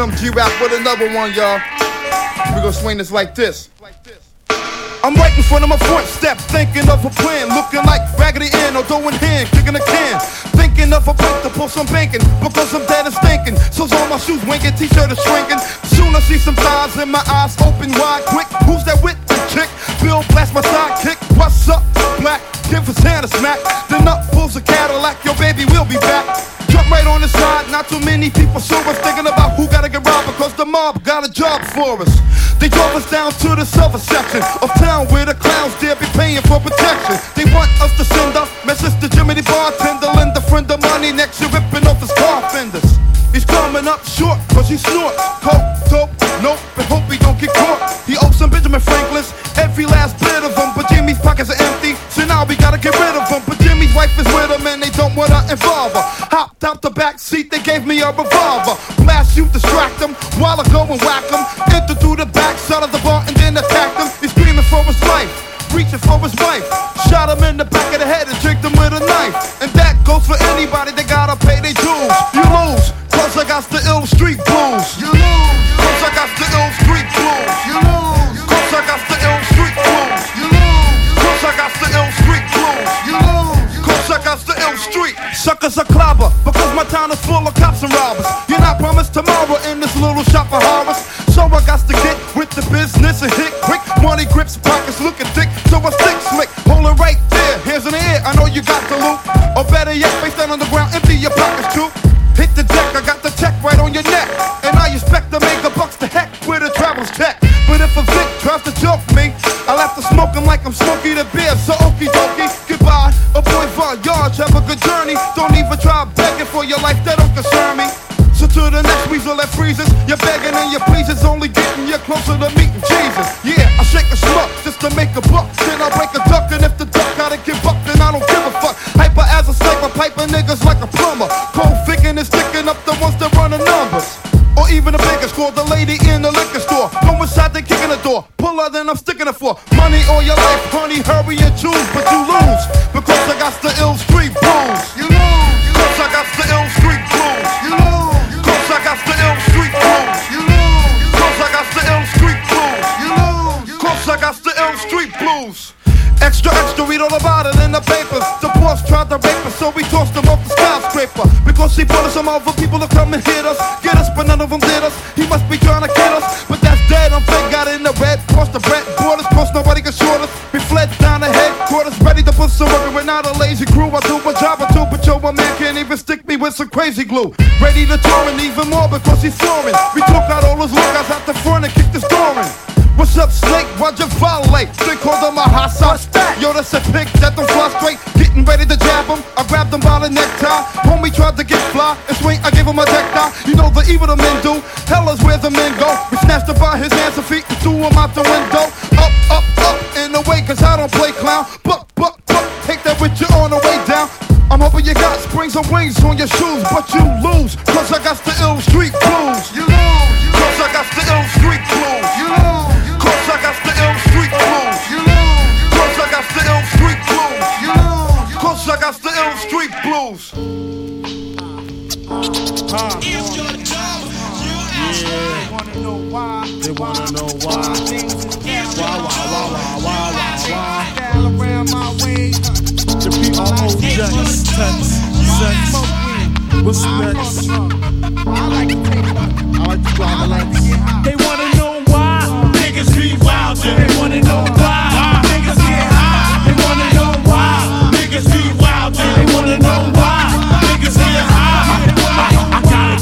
Here comes G-Rap with another one, y'all. We gonna swing this like this. I'm right in front of my front step, thinking of a plan, looking like Raggedy Ann or doing hand, kicking a can. Thinking of a place to pull some banking, because I'm dead and stinking. So's all my shoes winking, t-shirt is shrinking. Soon I see some thighs in my eyes open wide, quick. Who's that with the chick? Bill blast my sidekick. What's up, black? Give his hand a smack. Then up pulls a Cadillac, your baby will be back. Jump right on the side, not too many people saw us thinking about They drove us down to the silver section of town where the clowns dare be paying for protection. They want us to send up message to Jimmy the bartender, lend a friend of money next year ripping off his car fenders. He's coming up short cause he snort coke, dope, nope, and hope he don't get caught. He owes some Benjamin Franklin's, every last bit of them, but Jimmy's pockets are empty, so now we gotta get rid of him. But Jimmy's wife is with him and they don't wanna involve her. Hopped out the back seat, they gave me a revolver. Honey. Hurry and choose, but you lose because I got the ill street blues. You lose, cause I got the ill street blues. You lose, cause I got the ill street blues. You lose, cause I got the ill street blues. You lose, cause I got the ill street blues. Extra, extra, read all about it in the papers. The boss tried to rape us, so we tossed him off the skyscraper. Because he brought us some other people to come and hit us. Get us, but none of them did us. Even stick me with some crazy glue. Ready to and even more because he's soaring. We took out all his lookouts out the front and kicked his door in. What's up, Snake? Why'd you violate? They called him a hot sauce. Yo, that's a pick that don't fly straight. Getting ready to jab him. I grabbed him by the necktie. Homie tried to get fly and swing. I gave him a deck die. You know the evil the men do. Hell is where the men go. We snatched him by his hands and feet and threw him out the window. Up, up, up, in the way, cause I don't play clown. Your shoes, but you lose. Cause I got the ill street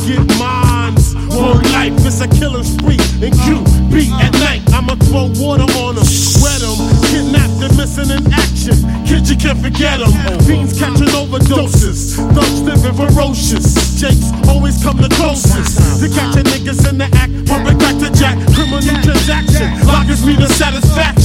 get mines. One life is a killing spree. And Q beat at night. I'ma throw water on them, wet them, kidnap them, missing in action. Kids, you can't forget them. Fiends catching overdoses. Thugs living ferocious. Jakes always come the closest. To catching niggas in the act, pumping crack to jack. Criminal transaction. Lockers me the satisfaction.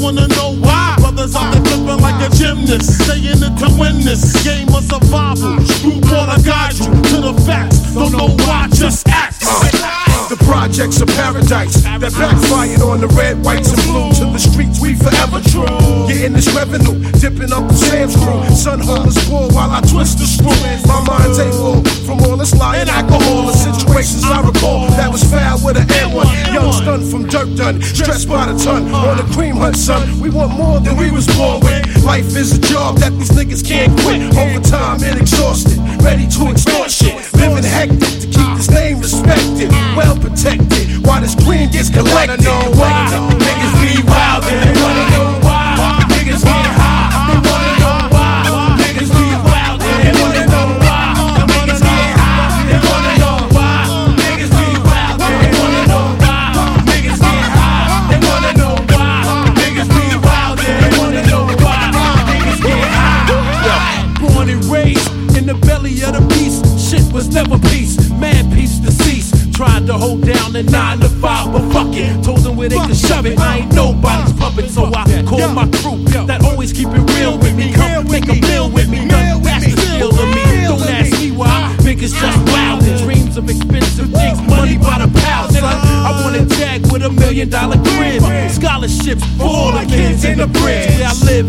Wanna know why. Brothers out there flipping like a gymnast. Staying it to win this game of survival. Screw wanna guide you to the facts. Don't know why, just act. Uh, the projects of paradise that backfired on the red, whites, and blue. To the streets we forever true. Getting this revenue, dipping up the Sam's crew. Sun holders pull while I twist the screw. My mind's able from all this lying and alcohol. The situations I recall that was foul with an N1. Young stun from dirt done, stressed by the ton. On the cream hunt, son, we want more than we was born with. Life is a job that these niggas can't quit. Overtime and exhausted, ready to extort shit. Living hectic to keep this name respected. Well protected while this green gets collected. niggas be wild and they wanna the nine to five, but fuck it. Told them where they could shove it. I ain't nobody's puppet, so I call my crew that always keep it real with me. Come make a meal with me. None that's the feel of me. Don't ask me why. Niggas just wild and dreams of expensive things. Money by the pound, son. I wanna tag with a million dollar crib. Scholarships for all the kids in the bridge where I live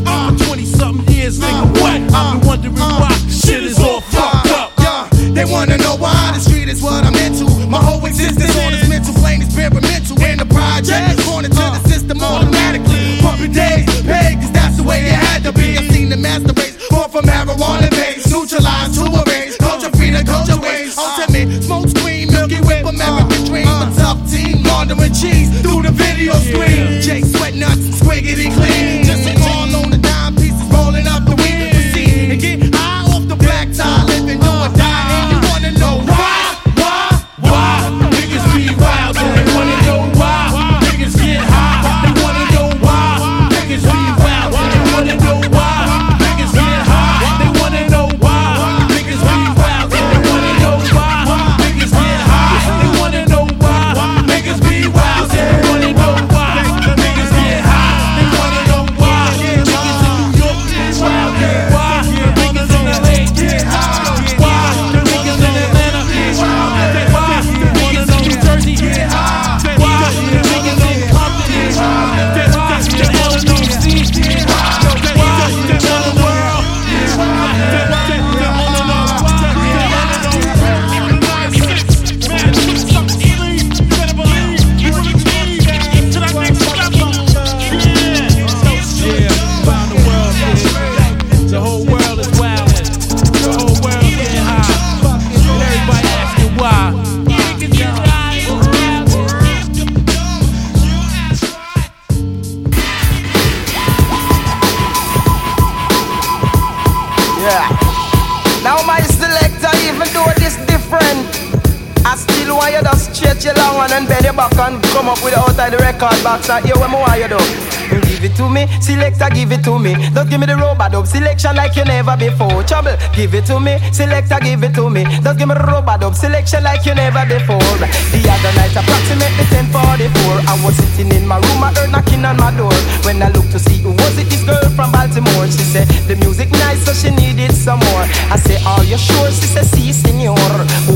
back and come up with it outside the record box and hear what more you do. Give it to me, selector, give it to me. Don't give me the robot dub selection like you never before. Trouble, give it to me, selector, give it to me. Don't give me the robot dub selection like you never before. The other night, approximately 10:44, I was sitting in my room, I heard knocking on my door. When I looked to see who was it, this girl from Baltimore. She said the music nice, so she needed some more. I say, Are you sure? She said, Si, senor.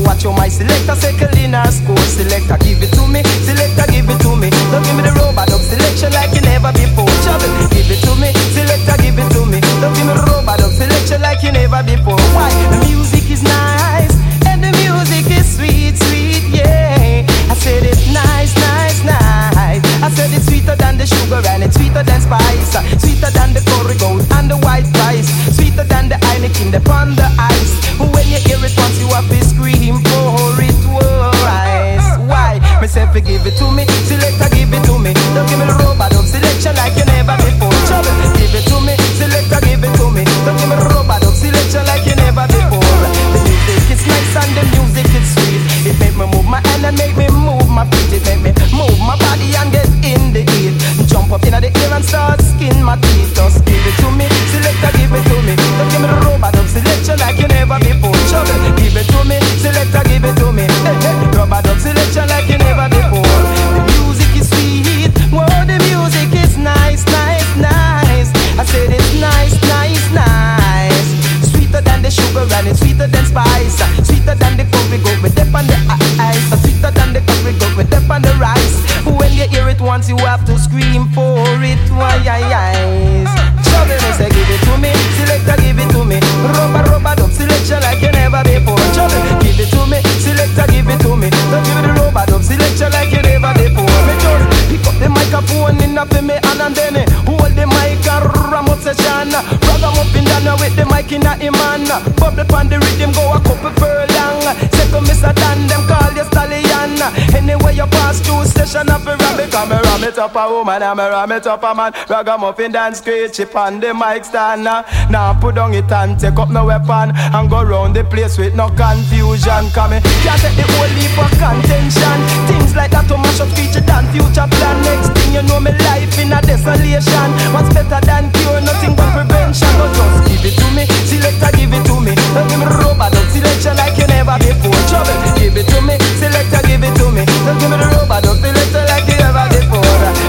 Watch your my selector, circle in her score. Selector, give it to me, selector, give it to me. Don't give me the robot dub selection like you never before shovel. Give it to me, selector, give it to me. Don't give me rope, I don't selection like you never before. Why? The music is nice and the music is sweet, sweet, yeah. I said it's nice, nice, nice. I said it's sweeter than the sugar and it's sweeter than spice, sweeter than the curry goat and the white rice, sweeter than the Heineken upon the ice. When you hear it once, you have to scream for it twice. Why? Myself, give it to me, selector, give it to me. Don't give me the my body and get in the heat. Jump up in the air and start skin my teeth. Just phone in for me hand and then hold the mic and ram up session. Rag em up in with the mic in a man. Bubble pan the rhythm go a couple furlong. Say to Mr. Dan, them call you stallion. Anyway you pass through session of a rabbit, come me ram it up a woman, I'm a ram it up a man. Brother, moving down, in dance screech chip on the mic stand. Now put down it and take up my weapon and go round the place with no confusion. Come me can't take the whole leap of contention. Like that to mash up feature than future plan. Next thing you know, me life in a desolation. What's better than cure? Nothing but prevention. But just give it to me, selector, give it to me. Don't give me the robot, don't selection like you never before. Trouble, give it to me, selector, give it to me. Don't give me the robot, don't you never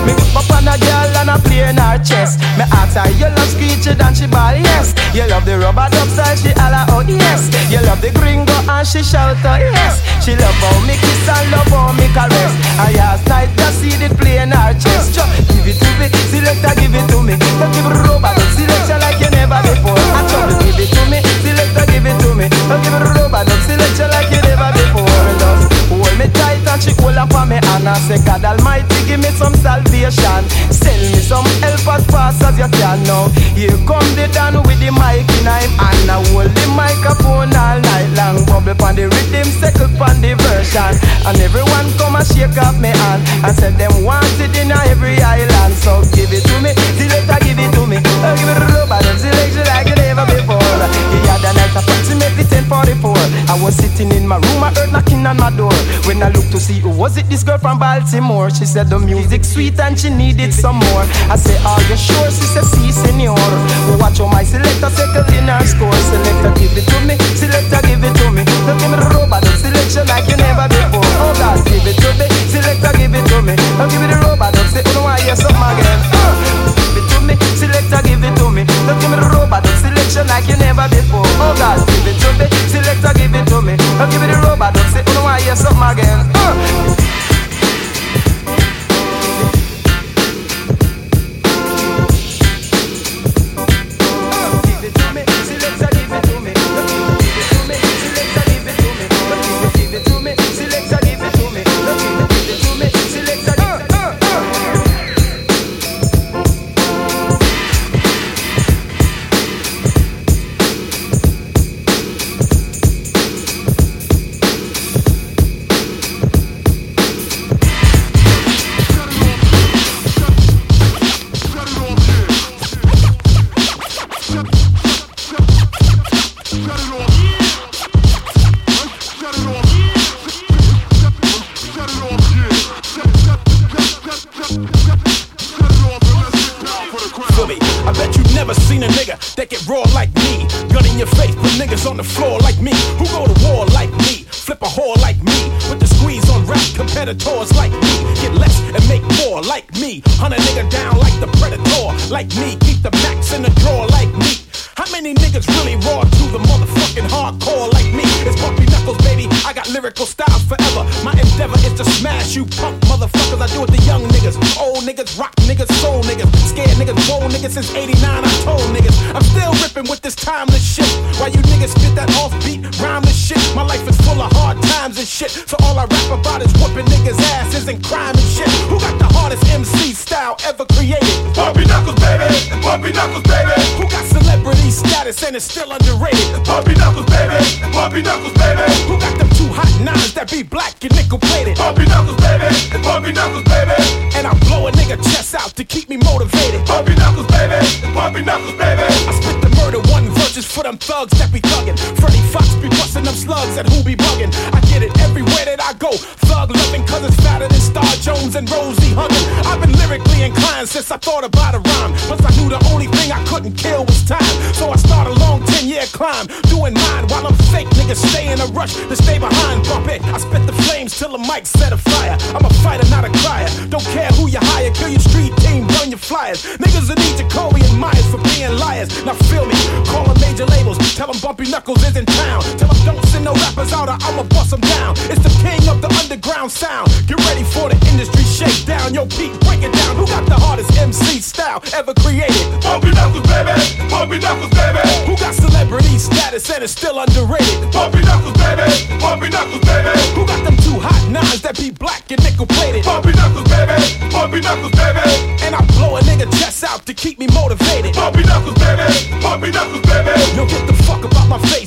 Me up on a girl and a play in her chest. Me ask her, you love Screechy Dan she ball, yes. You love the rub-a-dub style, she holla out, yes. You love the gringo and she shout out, yes. She love how me kiss and love how me caress. And last night just see it play in her chest. Give it to me, selector, give it to me. Don't give it rub-a-dub selection like you never before. I trouble, give it to me, selector, give it to me. Don't give it rub-a-dub selection like you never before. Me tight and she hold up on me and I say, God Almighty, give me some salvation. Send me some help as fast as you can now. Here come the Dan with the mic in him and I hold the microphone all night long. Bubble on the rhythm, second on the version. And everyone come and shake off me hand and said them want it in every island. So give it to me, selector give it to me. Oh, give it them selection 44. I was sitting in my room, I heard knocking on my door. When I looked to see who was it, this girl from Baltimore. She said the music's sweet and she needed some more. I said, Are you sure? She said, Si, senor. Well, watch how my selector settle in her score. Selector, give it to me. Selector, give it to me. Don't give me the robot selection like you never before. Oh, God, give it to me. Selector, give it to me. Don't give me the robot of say, Oh, no, I hear something again. Uh me. Selector, give it to me. Don't give me the robot, selection like you never before. Oh God, give it to me. Selector, give it to me. Don't give me the robot, don't say, Oh no, I hear something again. Uh, like me. Keep the max in the drawer like me. How many niggas really raw to the motherfucking hardcore like me? It's Bumpy Knuckles, baby. I got lyrical styles forever. My endeavor is to smash you punk motherfuckers. I do it to young niggas, old niggas, rock niggas, soul niggas, scared niggas, bold niggas since 89. I told niggas I'm still ripping with this timeless shit. While you niggas spit that offbeat, rhymeless shit. My life is full of hard times and shit. So all I rap about is whooping niggas' asses and crime and shit. Who got the hardest MC style ever created? Bumpy knuckles, baby. Bumpy knuckles, baby. Who got celebrity status and it's still underrated? Bumpy knuckles, baby. Bumpy knuckles, baby. Who got them two hot nines that be black and nickel plated? Bumpy knuckles, baby. Bumpy knuckles, baby. And I blow a nigga chest out to keep me motivated. Bumpy knuckles, baby. Bumpy knuckles, baby. I spit the murder one verses for them thugs that be thuggin'. Freddie Foxxx be bustin' them slugs at who be buggin'. I get it everywhere that I go. Thug loving cause it's fatter than Star Jones and Rosie huggin'. I've been lyrically inclined since I thought about a rhyme. Once I knew the only thing I couldn't kill was time. So I start a long 10 year climb. Doing mine while I'm fake niggas stay in a rush to stay behind. Bump it. I spit the flames till the mic set afire. I'm a fighter, not a crier. Don't care who you hire. Kill your street team, burn your flyers. Niggas that need to Jacoby and Meyers for being liars. Now feel me. Call them major labels. Tell them Bumpy Knuckles is in town. Tell them don't send no rappers out or I'ma bust them down. It's the king of the underground sound. Get ready for the industry shakedown. Yo, Pete, break it down. Who got the hardest MC style ever created? Bumpy knuckles, baby. Bumpy knuckles, baby. Who got celebrity status and is still underrated? Bumpy knuckles, baby. Bumpy knuckles, baby. Who got them two hot nines that be black and nickel plated? Bumpy knuckles, baby. Bumpy knuckles, baby. And I blow a nigga chest out to keep me motivated. Bumpy knuckles, baby. Bumpy knuckles, baby. Yo, get the fuck about my face.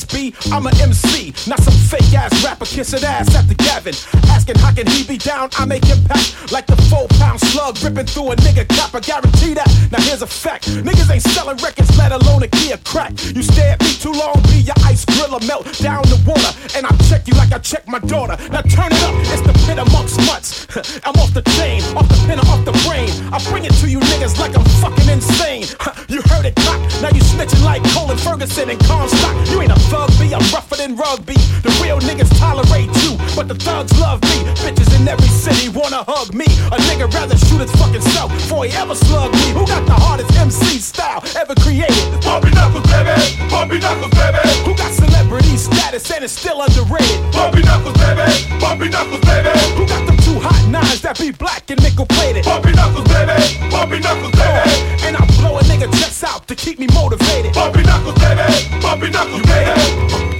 slap a MC. Not some fake-ass rapper kissing ass after Gavin. Asking how can he be down? I make impact like the four pound slug ripping through a nigga cap. I guarantee that. Now here's a fact: niggas ain't selling records, let alone a key of crack. You stay at me too long, be your ice griller melt down the water, and I check you like I check my daughter. Now turn it up, it's the pit amongst mutts. I'm off the chain, off the pin, off the brain. I bring it to you niggas like I'm fucking insane. You heard it, cock. Now you snitching like Colin Ferguson and Comstock. You ain't a thug, be I'm rougher than rugby. The real niggas tolerate you, but the thugs love me. Bitches in every city wanna hug me. A nigga rather shoot his fucking self before he ever slug me. Who got the hardest MC style ever created? Bumpy knuckles, baby. Bumpy knuckles, baby. Who got celebrity status and is still underrated? Bumpy knuckles, baby. Bumpy knuckles, baby. Who got them two hot nines that be black and nickel plated? Bumpy knuckles, baby. Bumpy knuckles, baby. And I blow a nigga chest out to keep me motivated. Bumpy knuckles, baby. Bumpy knuckles, baby.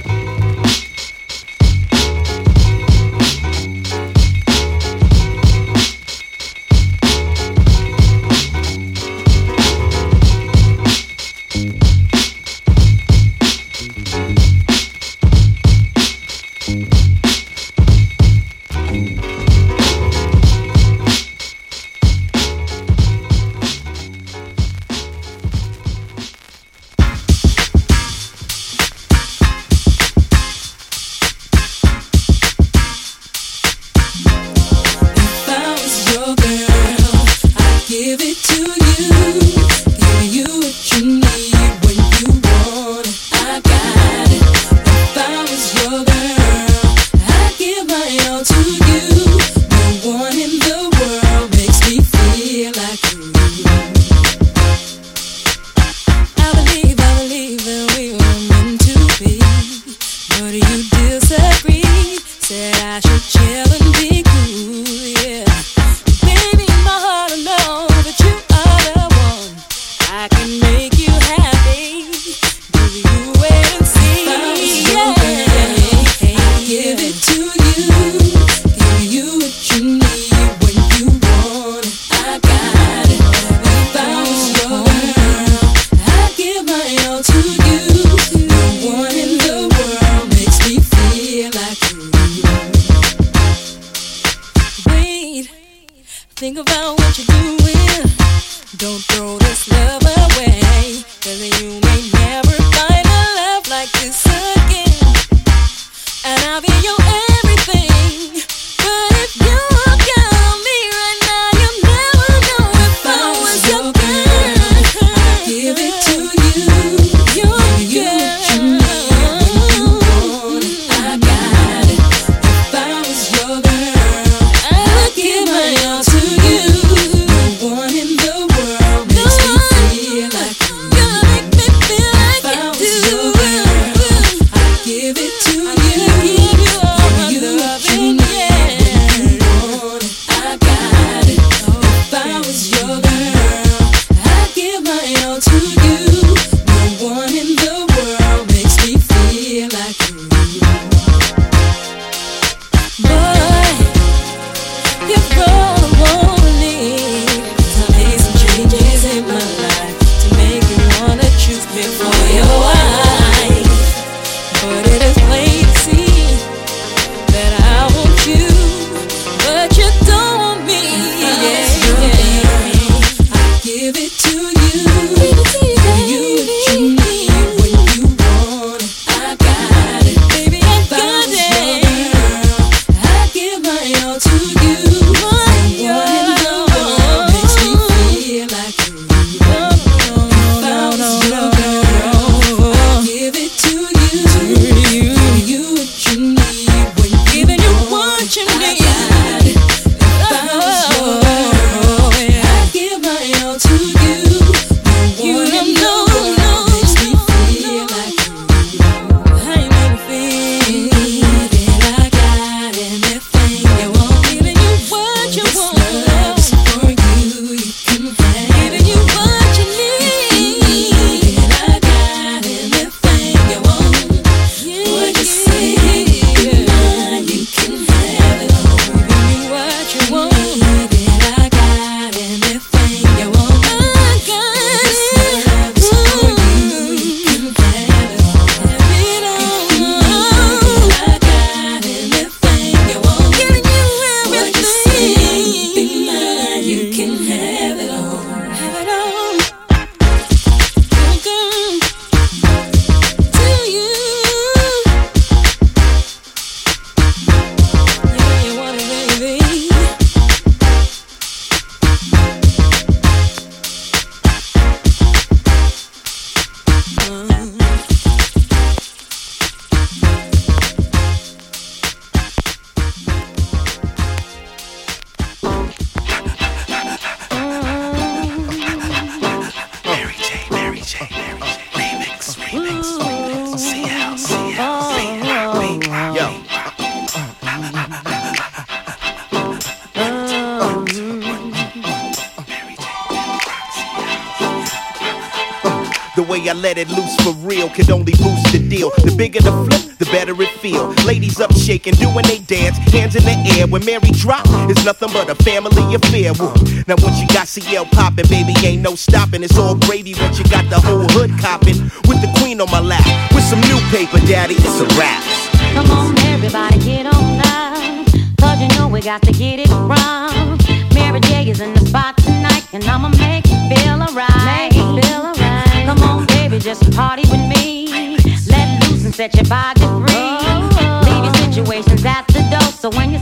Let it loose for real could only boost the deal. The bigger the flip, the better it feel. Ladies up shaking, doing they dance, hands in the air. When Mary drop, it's nothing but a family affair. Woo. Now once you got CL popping, baby, ain't no stopping. It's all gravy once you got the whole hood copping. With the queen on my lap, with some new paper, daddy, it's a wrap. Come on, everybody, get on up. Cause you know we got to get it wrong. Mary J is in the spot tonight, and I'ma make you feel alright. Make you feel alright. Just party with me. Let loose and set your body free. Oh. Leave your situations at the door, so when you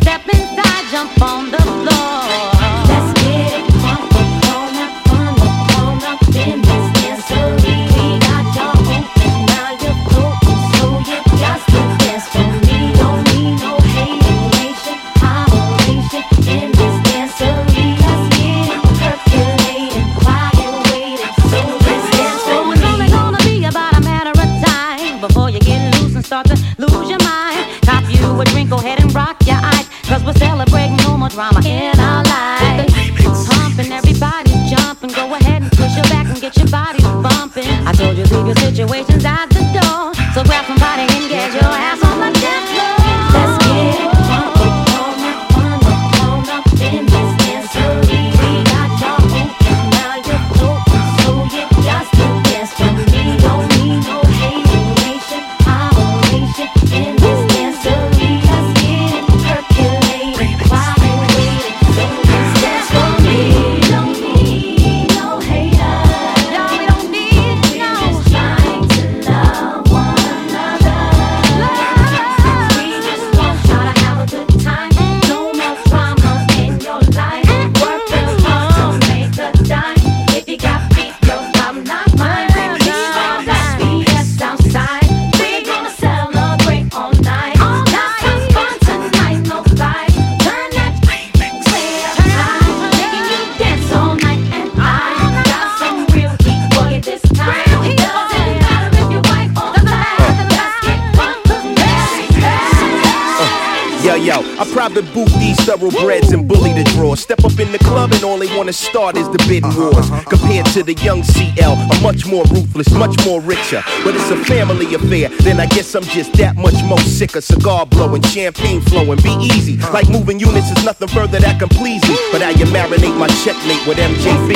wanna start is the bidding wars. Compared to the young CL, I'm much more ruthless, much more richer. But it's a family affair, then I guess I'm just that much more sicker. Cigar blowing, champagne flowing, be easy. Like moving units is nothing further that can please me. But how you marinate my checkmate with MJB.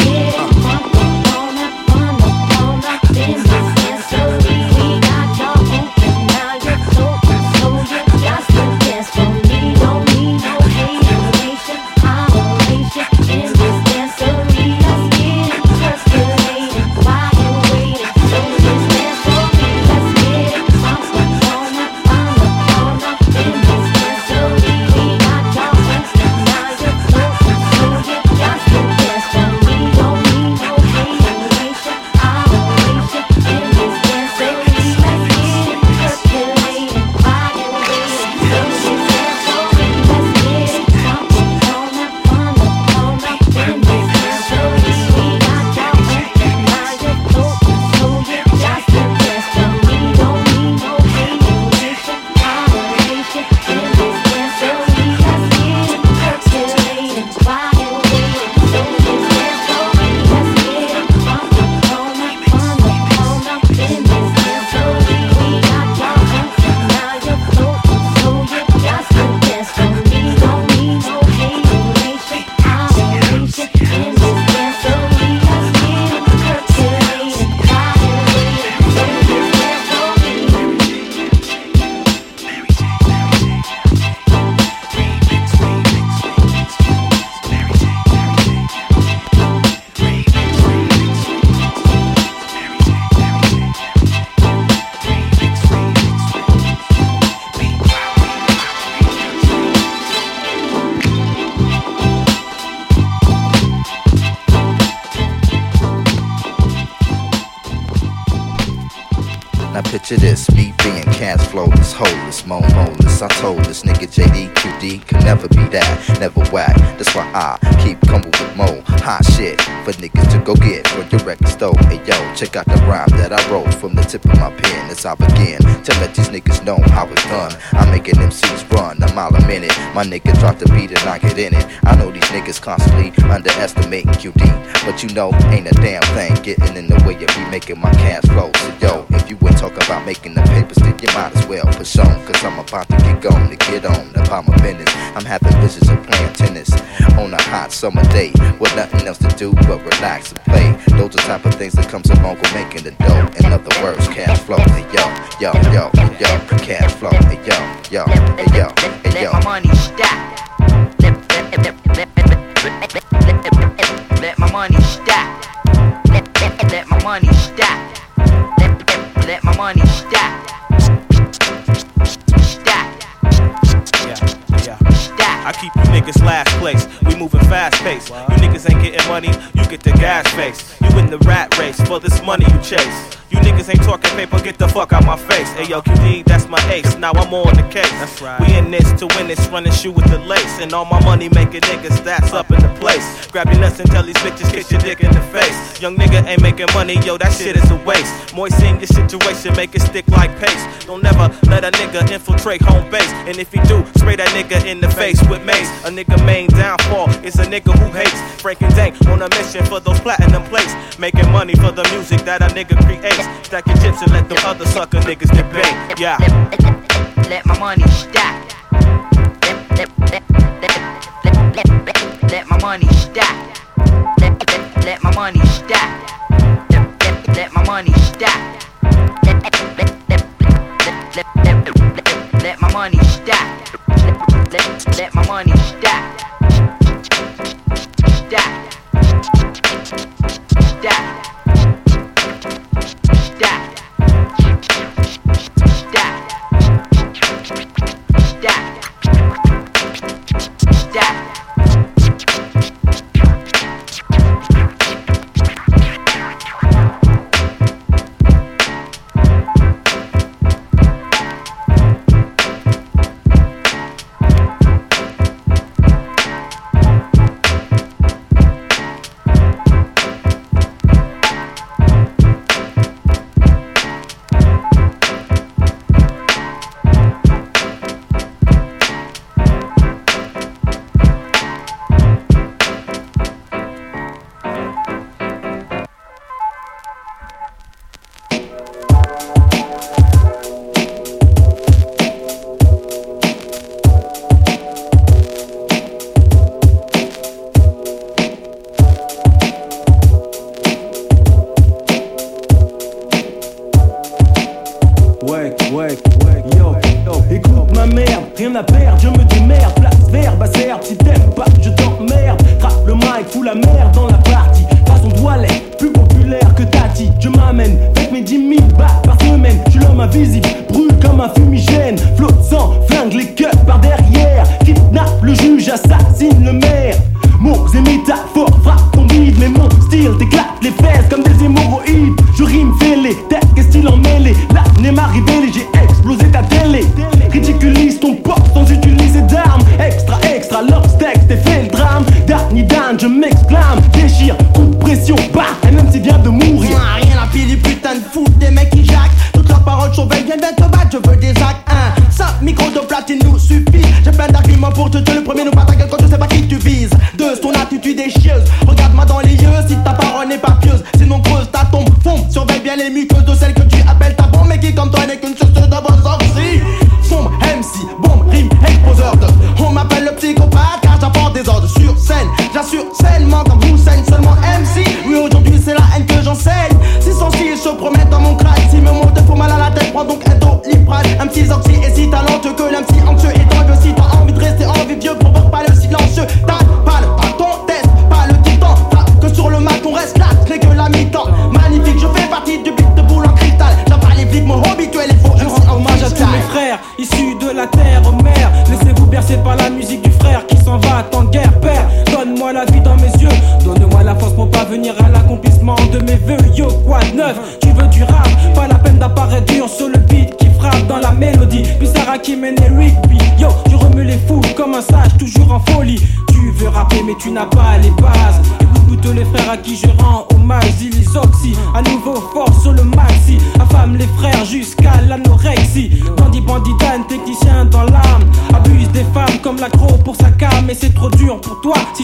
Uh. Check out the rhyme that I wrote from the tip of my pen as I begin to let these niggas know how it's done. I'm making MCs run a mile a minute. My nigga drop the beat and I get in it. I know these niggas constantly underestimating QD, but you know, ain't a damn thing getting in the way of me making my cash flow. So yo, if you talk about making the papers, then you might as well push on, cause I'm about to get going to get on about my business. I'm having visions of playing tennis on a hot summer day with nothing else to do but relax and play. Those are type of things that comes along with making the dough. In other words, cash flow. Hey yo, yo, yo, yo, cash flow. Hey yo, yo, hey yo, hey yo. Let my money stack. Get the gas face. You in the rat race for this money you chase. You niggas ain't talking paper, get the fuck out my face. Hey yo, QD, that's my ace. Now I'm on the case. That's right. We in this to win this, running shoe with the lace. And all my money making niggas, that's up in the place. Grab your nuts and tell these bitches, kiss your dick in the face. Young nigga ain't making money, yo, that shit is a waste. Moisten your situation, make it stick like paste. Don't never let a nigga infiltrate home base. And if he do, spray that nigga in the face with mace. A nigga main downfall is a nigga who hates. Frank and Dank on a mission for those platinum plates. Making money for the music that a nigga creates. Stack your chips and let them other sucker niggas debate. Yeah. Let my money stack. Let, let, let, let, let, let, let, my money stack. Let, my money stack. Let, my money stack. Let, my money stack. Let my money stack. Stack. Stack. Stack.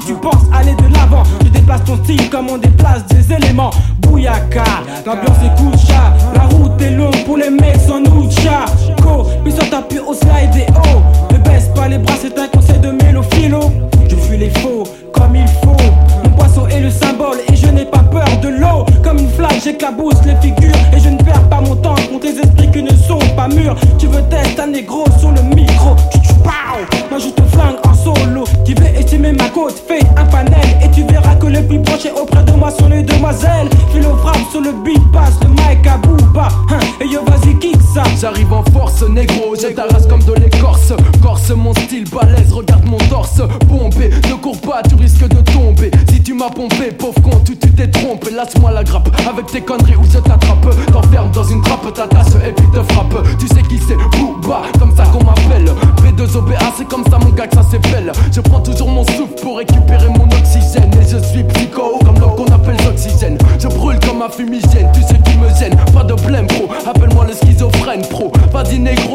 Tu penses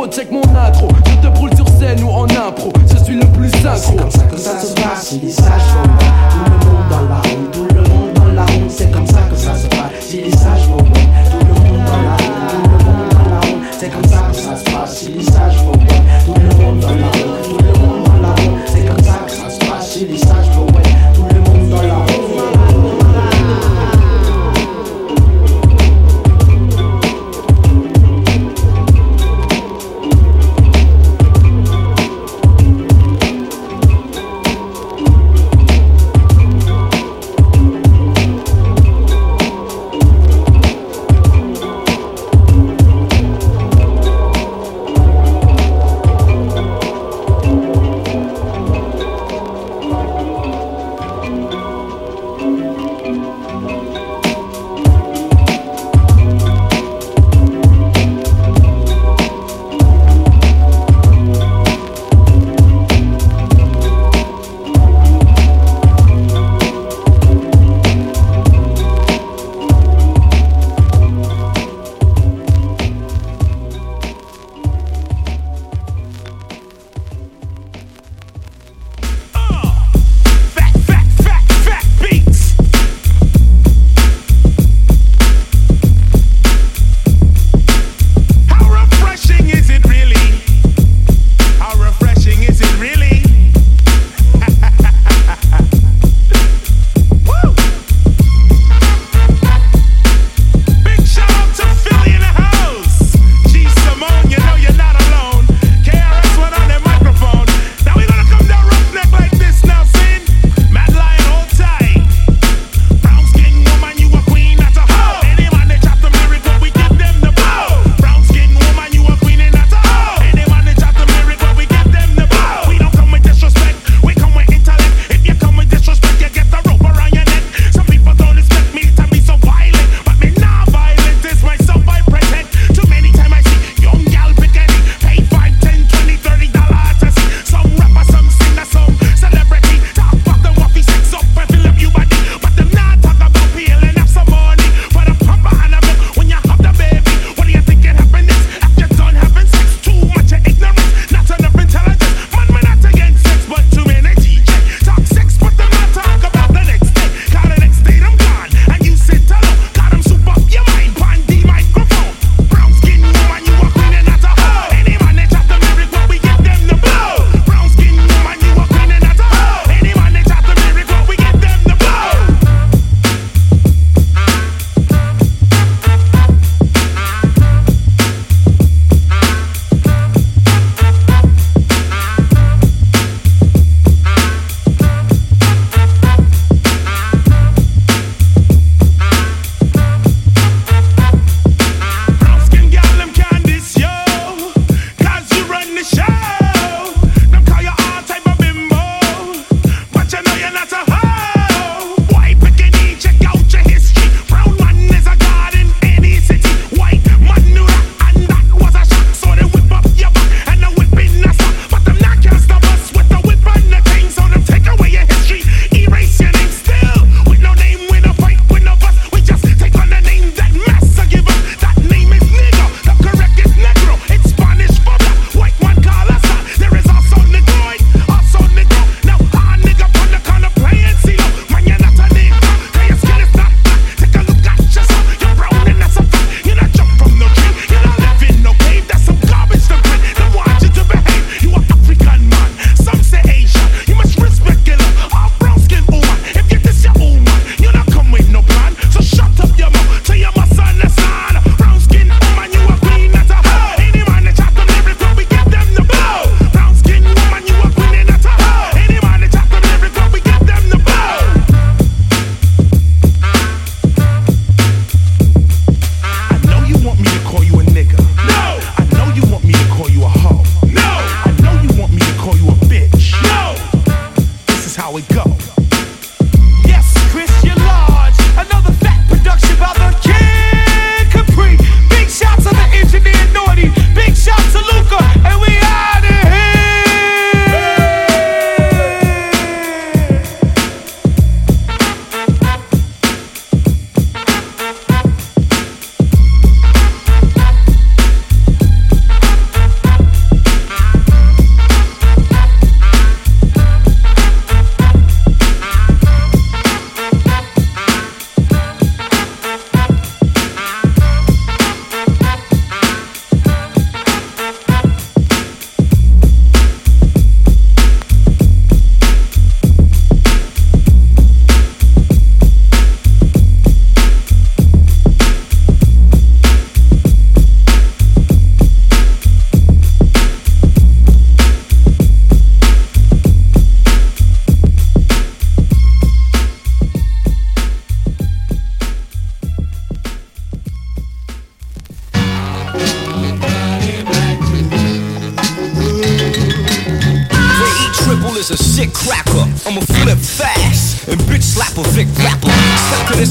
gros, check mon intro. Je te brûle sur scène ou en impro. Je suis le plus synchro. C'est comme ça que ça se passe,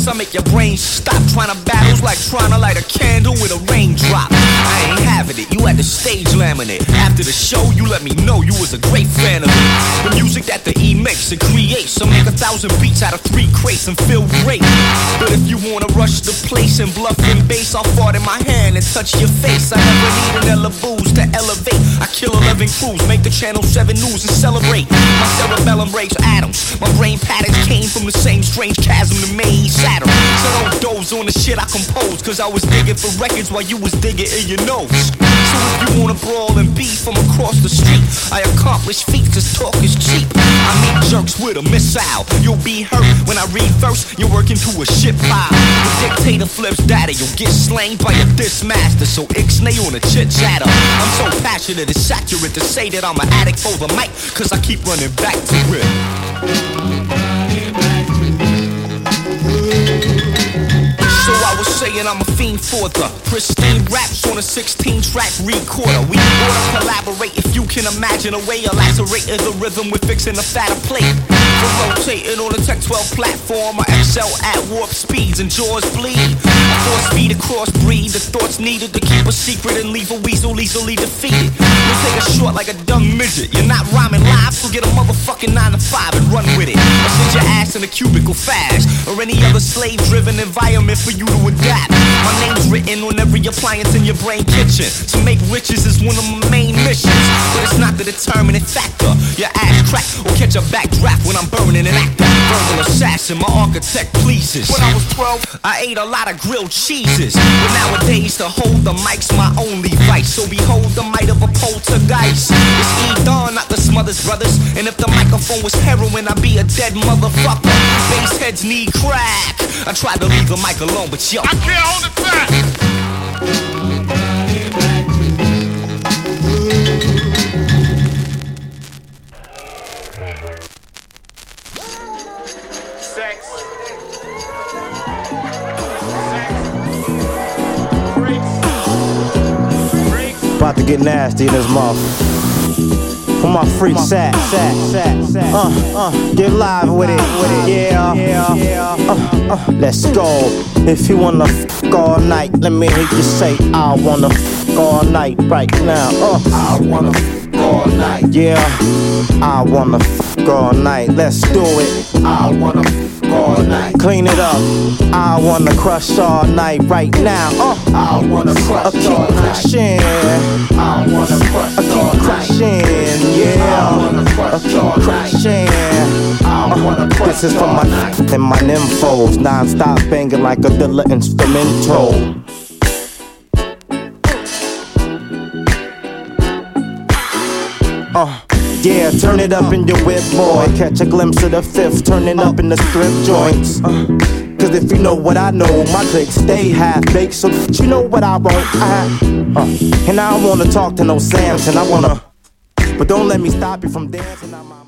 Make your brain stop. Trying to battles like trying to the stage laminate. After the show, you let me know you was a great fan of it. The music that the E makes and creates. I make a thousand beats out of three crates and feel great. But if you wanna rush the place and bluff and bass, I'll fart in my hand and touch your face. I never need an Ella to elevate. I kill 11 crews, make the channel 7 news and celebrate. My cerebellum breaks atoms. My brain patterns came from the same strange chasm that made Saturn. So don't doze on the shit I compose, cause I was digging for records while you was digging in your nose. So you wanna brawl and beef from across the street, I accomplish feats cause talk is cheap. I meet jerks with a missile. You'll be hurt when I read first, you're working to a shit pile. The dictator flips data, you'll get slain by a diss master. So ixnay on a chit chatter. I'm so passionate, it's accurate to say that I'm an addict for the mic, cause I keep running back to it. So I was saying I'm a fiend for the pristine raps on a 16 track recorder. We ought to collaborate if you can imagine a way of lacerating the rhythm with fixing a fatter plate. For rotating on a Tech 12 platform, I excel at warp speeds and jaws bleed. I force speed across breed, the thoughts needed to keep a secret and leave a weasel easily defeated. You take a short like a dumb midget. You're not rhyming live, so get a motherfucking 9 to 5 and run with it. Or sit your ass in a cubicle fast, or any other slave driven environment for you to adapt. My name's written on every appliance in your brain kitchen. To make riches is one of my main missions. But it's not the determining factor. Your ass crack or catch a backdraft when I'm burning an actor. Verbal assassin, my architect pleases. When I was 12, I ate a lot of grilled cheeses. But nowadays, to hold the mic's my only vice. So behold the might of a poltergeist. It's E Don, not the Smothers Brothers. And if the microphone was heroin, I'd be a dead motherfucker. Bass heads need crack. I tried to leave the mic alone, but yo. I can't hold it back. To get nasty in this mouth. Where my freaks at? Uh, uh, get live with it, with it, yeah, yeah. Uh, uh, let's go. If you wanna f all night, let me hear you say, I wanna f all night right now. Uh, I wanna f all night, yeah. I wanna f all night. Let's do it. I wanna f all night. Clean it up. I wanna crush all night right now. Uh, I wanna crush I keep crushing. I wanna crush I keep crushing. Yeah. I wanna crush I keep crushing. Uh, this is for my and my nymphos. Non-stop banging like a Dilla instrumental. Uh, yeah, turn it up in your whip, boy. Catch a glimpse of the fifth, turning up in the strip joints. Uh, Cause if you know what I know, my clicks stay half baked. So you know what I want. I, uh, and I don't wanna talk to no Samson. I wanna, but don't let me stop you from dancing. I'm